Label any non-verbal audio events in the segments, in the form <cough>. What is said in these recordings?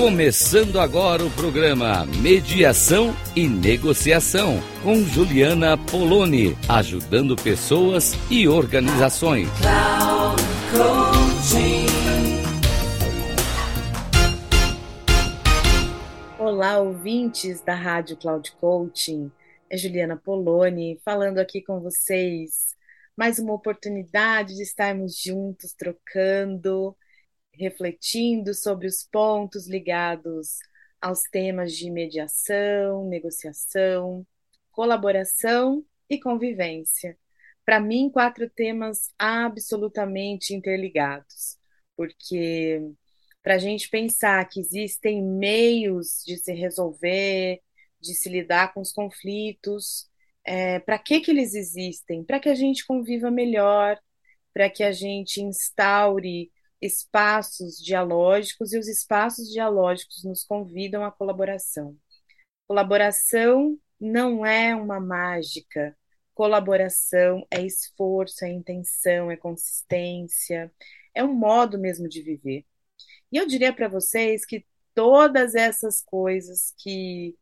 Começando agora o programa Mediação e Negociação com Juliana Poloni, ajudando pessoas e organizações. Olá, ouvintes da Rádio Cloud Coaching. É Juliana Poloni falando aqui com vocês. Mais uma oportunidade de estarmos juntos, trocando refletindo sobre os pontos ligados aos temas de mediação, negociação, colaboração e convivência. Para mim, quatro temas absolutamente interligados, porque para a gente pensar que existem meios de se resolver, de se lidar com os conflitos, é, para que, que eles existem? Para que a gente conviva melhor, para que a gente instaure espaços dialógicos e os espaços dialógicos nos convidam à colaboração. Colaboração não é uma mágica. Colaboração é esforço, é intenção, é consistência, é um modo mesmo de viver. E eu diria para vocês que todas essas coisas que,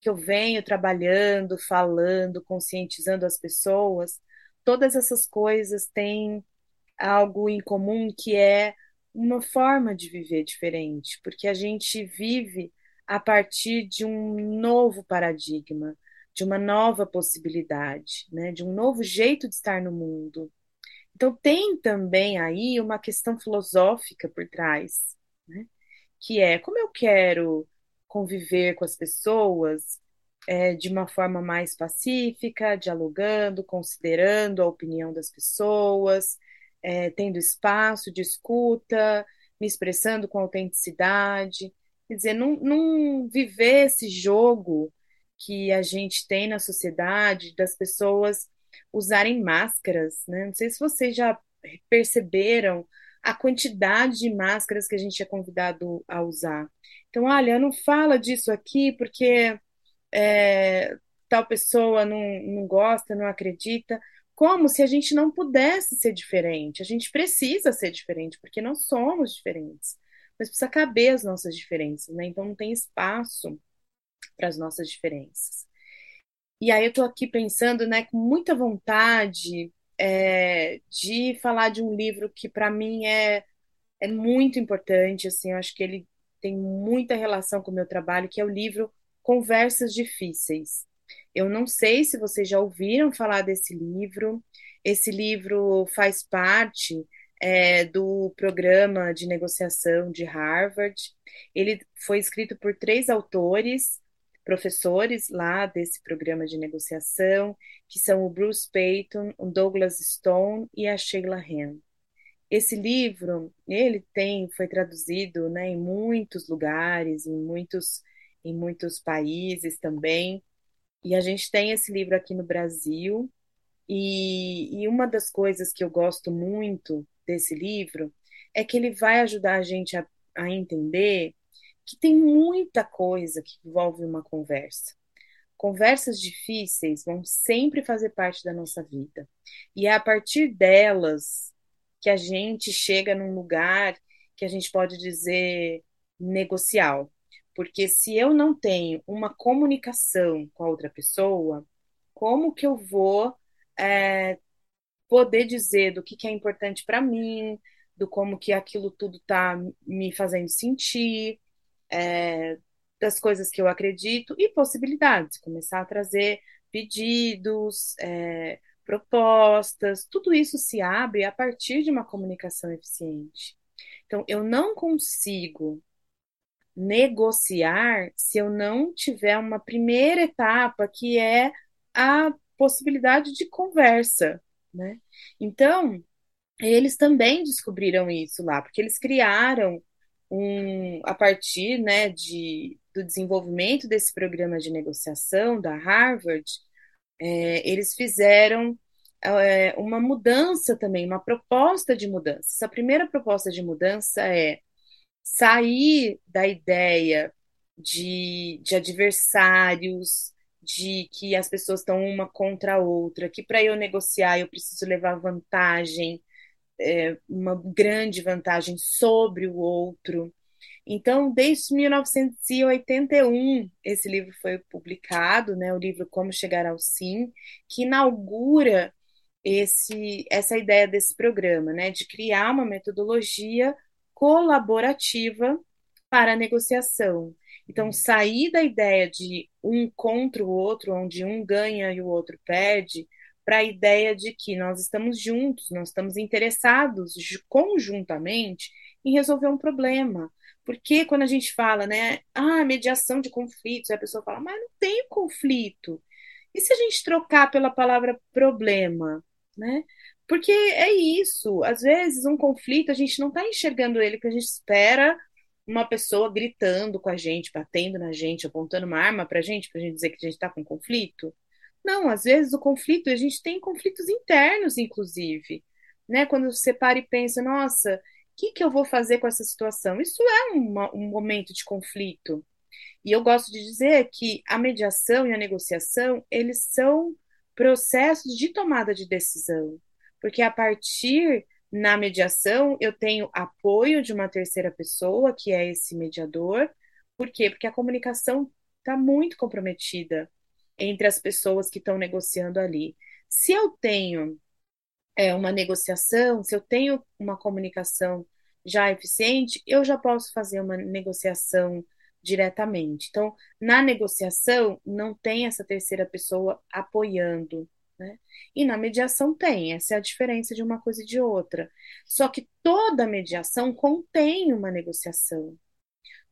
que eu venho trabalhando, falando, conscientizando as pessoas, todas essas coisas têm algo em comum que é uma forma de viver diferente, porque a gente vive a partir de um novo paradigma, de uma nova possibilidade, né, de um novo jeito de estar no mundo. Então tem também aí uma questão filosófica por trás, né, que é como eu quero conviver com as pessoas é, de uma forma mais pacífica, dialogando, considerando a opinião das pessoas, é, tendo espaço de escuta, me expressando com autenticidade. Quer dizer, não, não viver esse jogo que a gente tem na sociedade das pessoas usarem máscaras, né? Não sei se vocês já perceberam a quantidade de máscaras que a gente é convidado a usar. Então, olha, não fala disso aqui porque é, tal pessoa não, não gosta, não acredita como se a gente não pudesse ser diferente. A gente precisa ser diferente, porque nós somos diferentes. Mas precisa caber as nossas diferenças, né? Então não tem espaço para as nossas diferenças. E aí eu estou aqui pensando, né, com muita vontade é, de falar de um livro que para mim é, é muito importante, assim, eu acho que ele tem muita relação com o meu trabalho, que é o livro Conversas Difíceis, eu não sei se vocês já ouviram falar desse livro. Esse livro faz parte é, do programa de negociação de Harvard. Ele foi escrito por três autores, professores lá desse programa de negociação, que são o Bruce Payton, o Douglas Stone e a Sheila Hen. Esse livro, ele tem, foi traduzido né, em muitos lugares, em muitos, em muitos países também. E a gente tem esse livro aqui no Brasil, e, e uma das coisas que eu gosto muito desse livro é que ele vai ajudar a gente a, a entender que tem muita coisa que envolve uma conversa. Conversas difíceis vão sempre fazer parte da nossa vida. E é a partir delas que a gente chega num lugar que a gente pode dizer negocial, porque se eu não tenho uma comunicação com a outra pessoa, como que eu vou é, poder dizer do que, que é importante para mim, do como que aquilo tudo está me fazendo sentir, é, das coisas que eu acredito e possibilidades, começar a trazer pedidos, é, propostas, tudo isso se abre a partir de uma comunicação eficiente. Então, eu não consigo negociar se eu não tiver uma primeira etapa que é a possibilidade de conversa, né? Então, eles também descobriram isso lá, porque eles criaram um, a partir né, de, do desenvolvimento desse programa de negociação da Harvard, é, eles fizeram é, uma mudança também, uma proposta de mudança. A primeira proposta de mudança é sair da ideia de, de adversários, de que as pessoas estão uma contra a outra, que para eu negociar eu preciso levar vantagem, é, uma grande vantagem sobre o outro. Então, desde 1981, esse livro foi publicado, né, o livro Como Chegar ao Sim, que inaugura esse, essa ideia desse programa, né, de criar uma metodologia colaborativa para a negociação. Então, sair da ideia de um contra o outro, onde um ganha e o outro perde, para a ideia de que nós estamos juntos, nós estamos interessados conjuntamente em resolver um problema. Porque quando a gente fala, né, ah, mediação de conflitos, a pessoa fala, mas não tem conflito. E se a gente trocar pela palavra problema, né? Porque é isso, às vezes um conflito a gente não está enxergando ele, porque a gente espera uma pessoa gritando com a gente, batendo na gente, apontando uma arma para a gente, para a gente dizer que a gente está com conflito. Não, às vezes o conflito, a gente tem conflitos internos, inclusive. Né? Quando você para e pensa, nossa, o que, que eu vou fazer com essa situação? Isso é uma, um momento de conflito. E eu gosto de dizer que a mediação e a negociação, eles são processos de tomada de decisão. Porque a partir na mediação, eu tenho apoio de uma terceira pessoa, que é esse mediador. Por quê? Porque a comunicação está muito comprometida entre as pessoas que estão negociando ali. Se eu tenho é, uma negociação, se eu tenho uma comunicação já eficiente, eu já posso fazer uma negociação diretamente. Então, na negociação, não tem essa terceira pessoa apoiando. Né? E na mediação tem, essa é a diferença de uma coisa e de outra. Só que toda mediação contém uma negociação.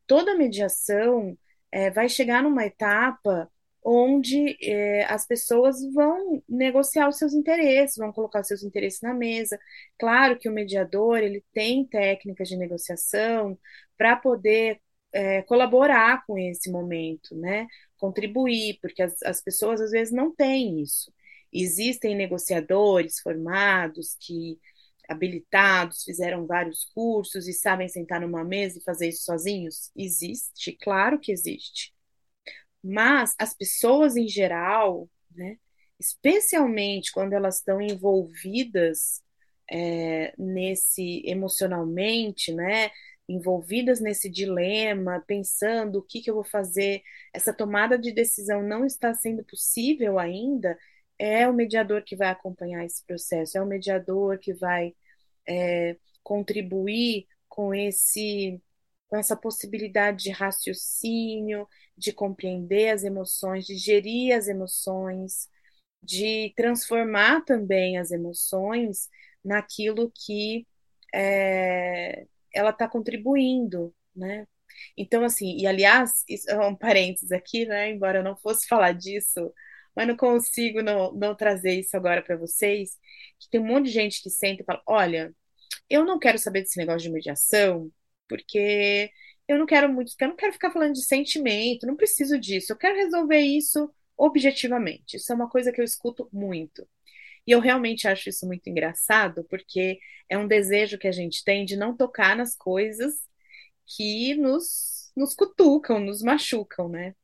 Toda mediação é, vai chegar numa etapa onde é, as pessoas vão negociar os seus interesses, vão colocar os seus interesses na mesa. Claro que o mediador ele tem técnicas de negociação para poder é, colaborar com esse momento, né? Contribuir, porque as, as pessoas às vezes não têm isso. Existem negociadores formados que habilitados, fizeram vários cursos e sabem sentar numa mesa e fazer isso sozinhos? Existe, claro que existe. Mas as pessoas em geral, né, especialmente quando elas estão envolvidas é, nesse emocionalmente, né, envolvidas nesse dilema, pensando o que, que eu vou fazer, essa tomada de decisão não está sendo possível ainda, é o mediador que vai acompanhar esse processo, é o mediador que vai é, contribuir com esse com essa possibilidade de raciocínio, de compreender as emoções, de gerir as emoções, de transformar também as emoções naquilo que é, ela está contribuindo, né? Então, assim, e aliás, isso é um parênteses aqui, né? Embora eu não fosse <laughs> falar disso, mas não consigo não, não trazer isso agora para vocês, que tem um monte de gente que senta e fala, olha, eu não quero saber desse negócio de mediação, porque eu não quero muito, eu não quero ficar falando de sentimento, não preciso disso, eu quero resolver isso objetivamente. Isso é uma coisa que eu escuto muito. E eu realmente acho isso muito engraçado, porque é um desejo que a gente tem de não tocar nas coisas que nos, nos cutucam, nos machucam, né?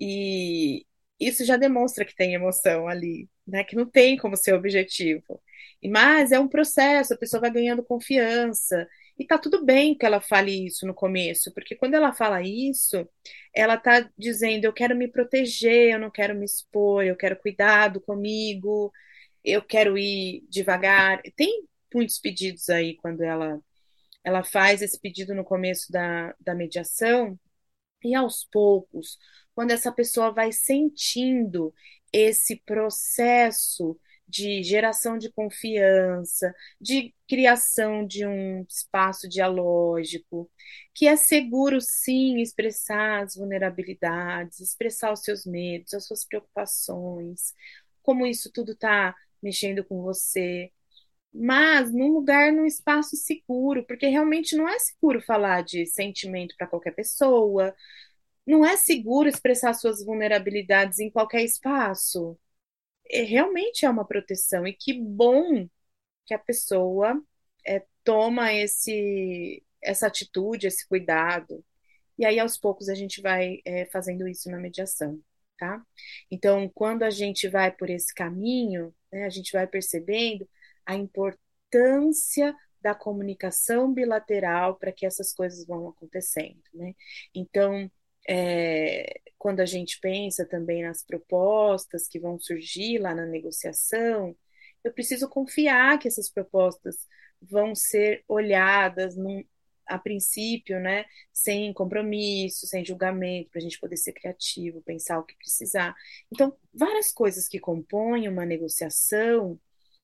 E isso já demonstra que tem emoção ali, né? Que não tem como ser objetivo. Mas é um processo, a pessoa vai ganhando confiança, e tá tudo bem que ela fale isso no começo, porque quando ela fala isso, ela tá dizendo: eu quero me proteger, eu não quero me expor, eu quero cuidado comigo, eu quero ir devagar. Tem muitos pedidos aí quando ela, ela faz esse pedido no começo da, da mediação, e aos poucos, quando essa pessoa vai sentindo esse processo de geração de confiança, de criação de um espaço dialógico, que é seguro sim expressar as vulnerabilidades, expressar os seus medos, as suas preocupações, como isso tudo está mexendo com você, mas num lugar, num espaço seguro, porque realmente não é seguro falar de sentimento para qualquer pessoa, não é seguro expressar suas vulnerabilidades em qualquer espaço é, realmente é uma proteção. E que bom que a pessoa é, toma esse, essa atitude, esse cuidado. E aí, aos poucos, a gente vai é, fazendo isso na mediação, tá? Então, quando a gente vai por esse caminho, né, a gente vai percebendo a importância da comunicação bilateral para que essas coisas vão acontecendo, né? Então, é, quando a gente pensa também nas propostas que vão surgir lá na negociação, eu preciso confiar que essas propostas vão ser olhadas num, a princípio, né, sem compromisso, sem julgamento, para a gente poder ser criativo, pensar o que precisar. Então, várias coisas que compõem uma negociação,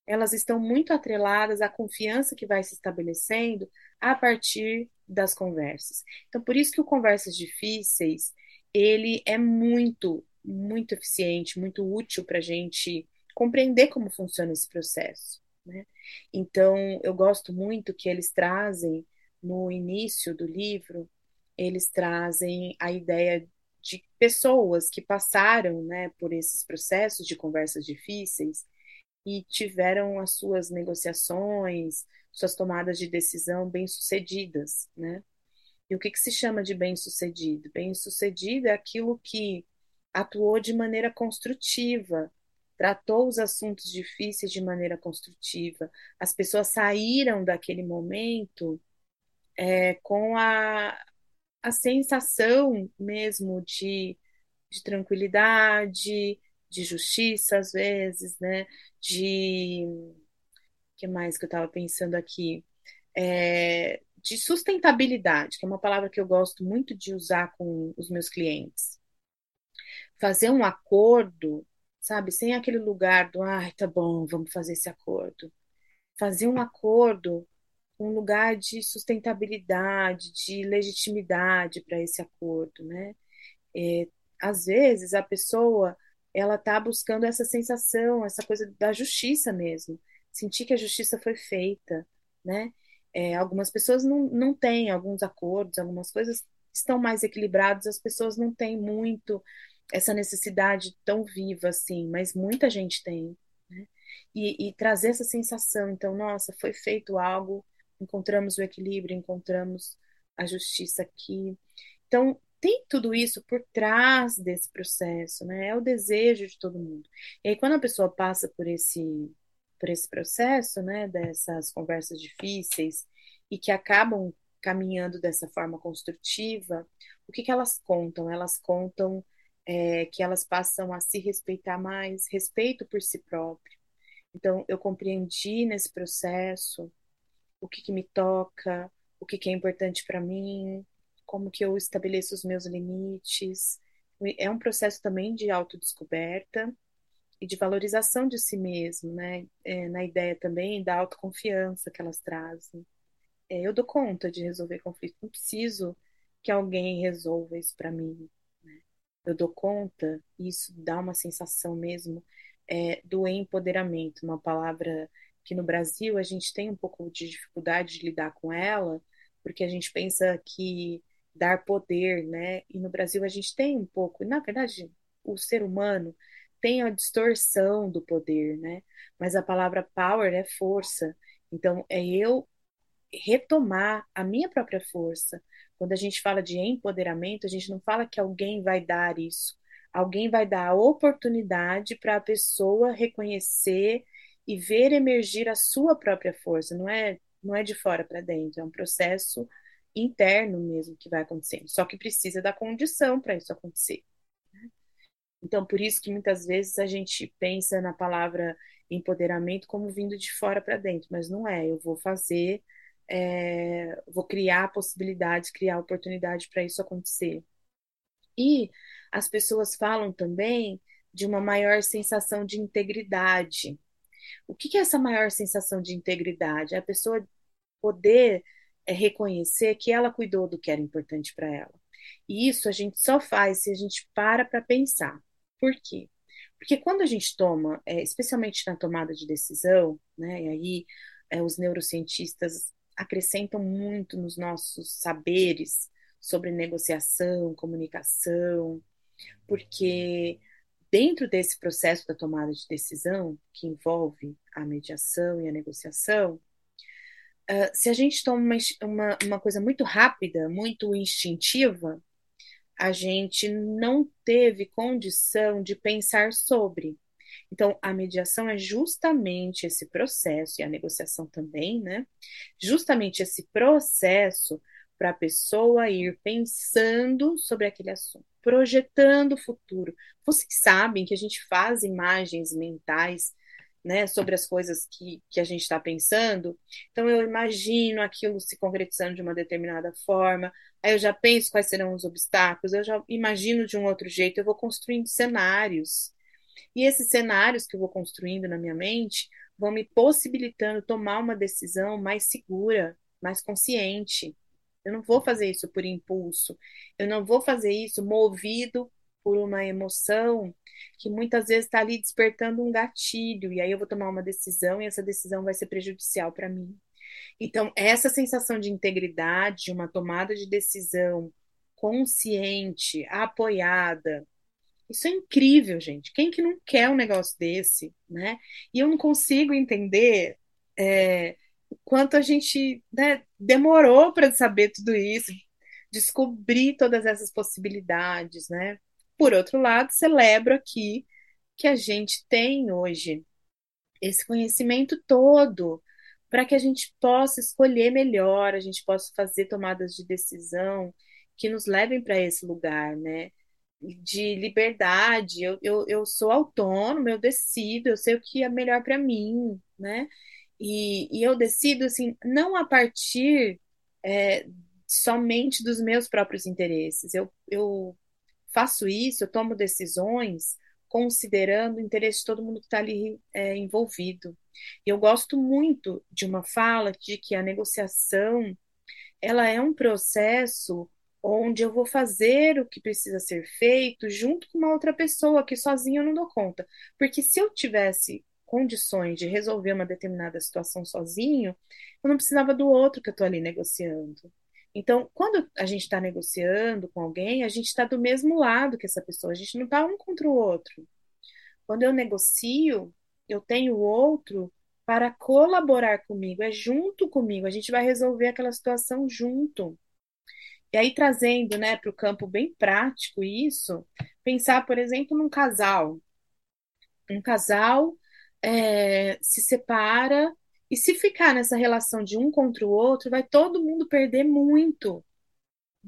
elas estão muito atreladas à confiança que vai se estabelecendo a partir das conversas. Então, por isso que o Conversas Difíceis, ele é muito, muito eficiente, muito útil para a gente compreender como funciona esse processo. Né? Então, eu gosto muito que eles trazem, no início do livro, eles trazem a ideia de pessoas que passaram né, por esses processos de conversas difíceis e tiveram as suas negociações, suas tomadas de decisão bem-sucedidas, né? E o que, que se chama de bem-sucedido? Bem-sucedido é aquilo que atuou de maneira construtiva, tratou os assuntos difíceis de maneira construtiva. As pessoas saíram daquele momento é, com a, a sensação mesmo de, de tranquilidade, de justiça, às vezes, né? De. Que mais que eu estava pensando aqui? É, de sustentabilidade, que é uma palavra que eu gosto muito de usar com os meus clientes. Fazer um acordo sabe? Sem aquele lugar do, ai, tá bom, vamos fazer esse acordo. Fazer um acordo um lugar de sustentabilidade, de legitimidade para esse acordo, né? É, às vezes a pessoa ela está buscando essa sensação, essa coisa da justiça mesmo, sentir que a justiça foi feita, né? É, algumas pessoas não, não têm alguns acordos, algumas coisas estão mais equilibradas, as pessoas não têm muito essa necessidade tão viva assim, mas muita gente tem. Né? E, e, trazer essa sensação, então, nossa, foi feito algo, encontramos o equilíbrio, encontramos a justiça aqui. Então, tem tudo isso por trás desse processo, né? É o desejo de todo mundo. E aí, quando a pessoa passa por esse, por esse processo, né, dessas conversas difíceis e que acabam caminhando dessa forma construtiva, o que, que elas contam? Elas contam é, que elas passam a se respeitar mais, respeito por si próprio. Então, eu compreendi nesse processo o que, que me toca, o que, que é importante para mim, como que eu estabeleço os meus limites. É um processo também de autodescoberta e de valorização de si mesmo, né? É, na ideia também da autoconfiança que elas trazem. É, eu dou conta de resolver conflitos, não preciso que alguém resolva isso para mim eu dou conta, isso dá uma sensação mesmo é, do empoderamento, uma palavra que no Brasil a gente tem um pouco de dificuldade de lidar com ela, porque a gente pensa que dar poder, né? E no Brasil a gente tem um pouco, na verdade, o ser humano tem a distorção do poder, né? Mas a palavra power é força. Então é eu retomar a minha própria força, quando a gente fala de empoderamento, a gente não fala que alguém vai dar isso. Alguém vai dar a oportunidade para a pessoa reconhecer e ver emergir a sua própria força. Não é, não é de fora para dentro, é um processo interno mesmo que vai acontecendo. Só que precisa da condição para isso acontecer. Então, por isso que muitas vezes a gente pensa na palavra empoderamento como vindo de fora para dentro, mas não é. Eu vou fazer é, vou criar possibilidades, criar oportunidade para isso acontecer. E as pessoas falam também de uma maior sensação de integridade. O que, que é essa maior sensação de integridade? É a pessoa poder é, reconhecer que ela cuidou do que era importante para ela. E isso a gente só faz se a gente para para pensar. Por quê? Porque quando a gente toma, é, especialmente na tomada de decisão, né, e aí é, os neurocientistas acrescentam muito nos nossos saberes sobre negociação, comunicação, porque dentro desse processo da tomada de decisão, que envolve a mediação e a negociação, uh, se a gente toma uma, uma, uma coisa muito rápida, muito instintiva, a gente não teve condição de pensar sobre. Então, a mediação é justamente esse processo, e a negociação também, né? Justamente esse processo para a pessoa ir pensando sobre aquele assunto, projetando o futuro. Vocês sabem que a gente faz imagens mentais né, sobre as coisas que, que a gente está pensando. Então, eu imagino aquilo se concretizando de uma determinada forma, aí eu já penso quais serão os obstáculos, eu já imagino de um outro jeito, eu vou construindo cenários. E esses cenários que eu vou construindo na minha mente vão me possibilitando tomar uma decisão mais segura, mais consciente. Eu não vou fazer isso por impulso, eu não vou fazer isso movido por uma emoção que muitas vezes está ali despertando um gatilho, e aí eu vou tomar uma decisão e essa decisão vai ser prejudicial para mim. Então, essa sensação de integridade, uma tomada de decisão consciente, apoiada, isso é incrível, gente. Quem que não quer um negócio desse, né? E eu não consigo entender é, o quanto a gente né, demorou para saber tudo isso, descobrir todas essas possibilidades, né? Por outro lado, celebro aqui que a gente tem hoje esse conhecimento todo para que a gente possa escolher melhor, a gente possa fazer tomadas de decisão que nos levem para esse lugar, né? De liberdade, eu, eu, eu sou autônomo, eu decido, eu sei o que é melhor para mim, né? E, e eu decido, assim, não a partir é, somente dos meus próprios interesses, eu, eu faço isso, eu tomo decisões considerando o interesse de todo mundo que está ali é, envolvido. E eu gosto muito de uma fala de que a negociação ela é um processo onde eu vou fazer o que precisa ser feito junto com uma outra pessoa que sozinha eu não dou conta. Porque se eu tivesse condições de resolver uma determinada situação sozinho, eu não precisava do outro que eu estou ali negociando. Então, quando a gente está negociando com alguém, a gente está do mesmo lado que essa pessoa, a gente não está um contra o outro. Quando eu negocio, eu tenho o outro para colaborar comigo, é junto comigo, a gente vai resolver aquela situação junto. E aí, trazendo né, para o campo bem prático isso, pensar, por exemplo, num casal. Um casal é, se separa e se ficar nessa relação de um contra o outro, vai todo mundo perder muito.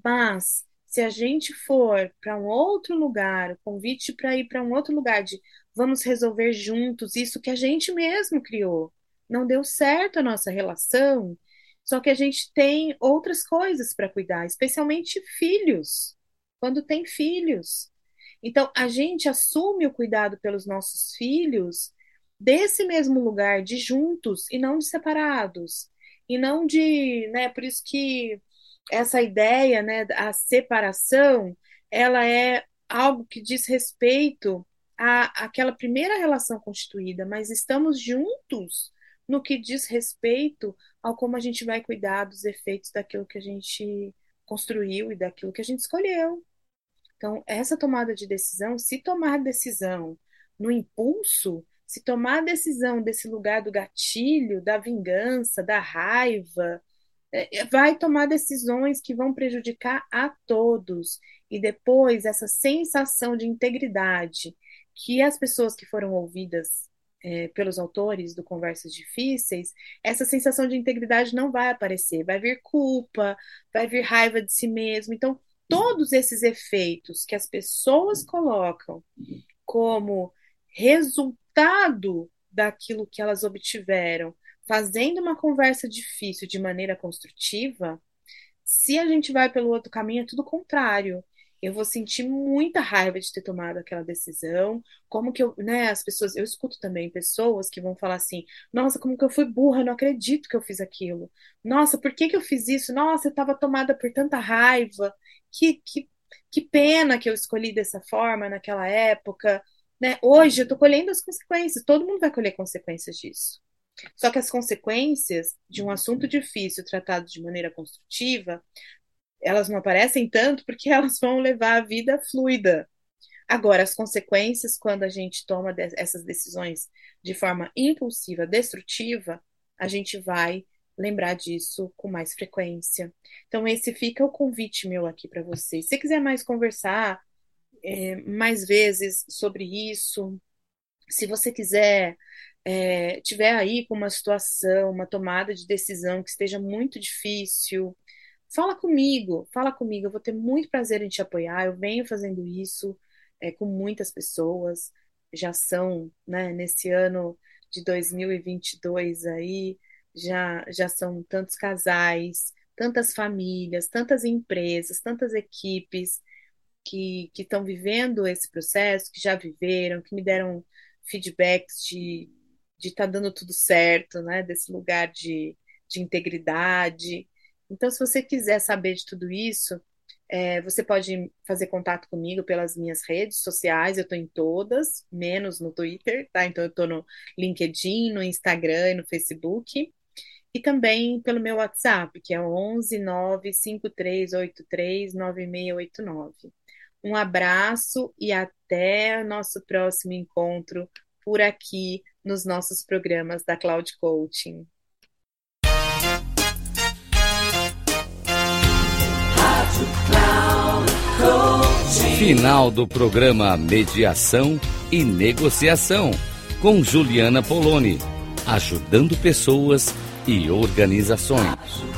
Mas se a gente for para um outro lugar, o convite para ir para um outro lugar de vamos resolver juntos isso que a gente mesmo criou. Não deu certo a nossa relação, só que a gente tem outras coisas para cuidar, especialmente filhos. Quando tem filhos. Então, a gente assume o cuidado pelos nossos filhos desse mesmo lugar, de juntos e não de separados. E não de, né, por isso que essa ideia, né, a separação, ela é algo que diz respeito à, àquela primeira relação constituída, mas estamos juntos no que diz respeito ao como a gente vai cuidar dos efeitos daquilo que a gente construiu e daquilo que a gente escolheu. Então, essa tomada de decisão, se tomar decisão no impulso, se tomar a decisão desse lugar do gatilho, da vingança, da raiva, é, é, vai tomar decisões que vão prejudicar a todos. E depois, essa sensação de integridade que as pessoas que foram ouvidas é, pelos autores do Conversas Difíceis, essa sensação de integridade não vai aparecer. Vai vir culpa, vai vir raiva de si mesmo. Então, todos esses efeitos que as pessoas colocam como resultado resultado daquilo que elas obtiveram, fazendo uma conversa difícil de maneira construtiva, se a gente vai pelo outro caminho, é tudo contrário. Eu vou sentir muita raiva de ter tomado aquela decisão. Como que eu, né, as pessoas, eu escuto também pessoas que vão falar assim: "Nossa, como que eu fui burra, não acredito que eu fiz aquilo. Nossa, por que que eu fiz isso? Nossa, eu estava tomada por tanta raiva. Que que que pena que eu escolhi dessa forma naquela época. Né? Hoje eu estou colhendo as consequências, todo mundo vai colher consequências disso. Só que as consequências de um assunto difícil tratado de maneira construtiva, elas não aparecem tanto porque <laughs> elas vão levar a vida fluida. Agora, as consequências, quando a gente toma essas decisões de forma impulsiva, destrutiva, a gente vai lembrar disso com mais frequência. Então, esse fica o convite meu aqui para vocês. Se quiser mais conversar é, mais vezes sobre isso, Se você quiser, é, tiver aí com uma situação, uma tomada de decisão que esteja muito difícil, fala comigo, fala comigo. Eu vou ter muito prazer em te apoiar. Eu venho fazendo isso é, com muitas pessoas. Já são, né, nesse ano de 2022 aí, já, já são tantos casais, tantas famílias, tantas empresas, tantas equipes que estão vivendo esse processo, que já viveram, que me deram feedbacks de de estar tá dando tudo certo, né? Desse lugar de, de integridade. Então, se você quiser saber de tudo isso, é, você pode fazer contato comigo pelas minhas redes sociais, eu estou em todas, menos no Twitter, tá? Então eu estou no LinkedIn, no Instagram e no Facebook. E também pelo meu WhatsApp, que é 11 95383 9689. Um abraço e até nosso próximo encontro por aqui nos nossos programas da Cloud Coaching. Final do programa Mediação e Negociação com Juliana Poloni, ajudando pessoas e organizações.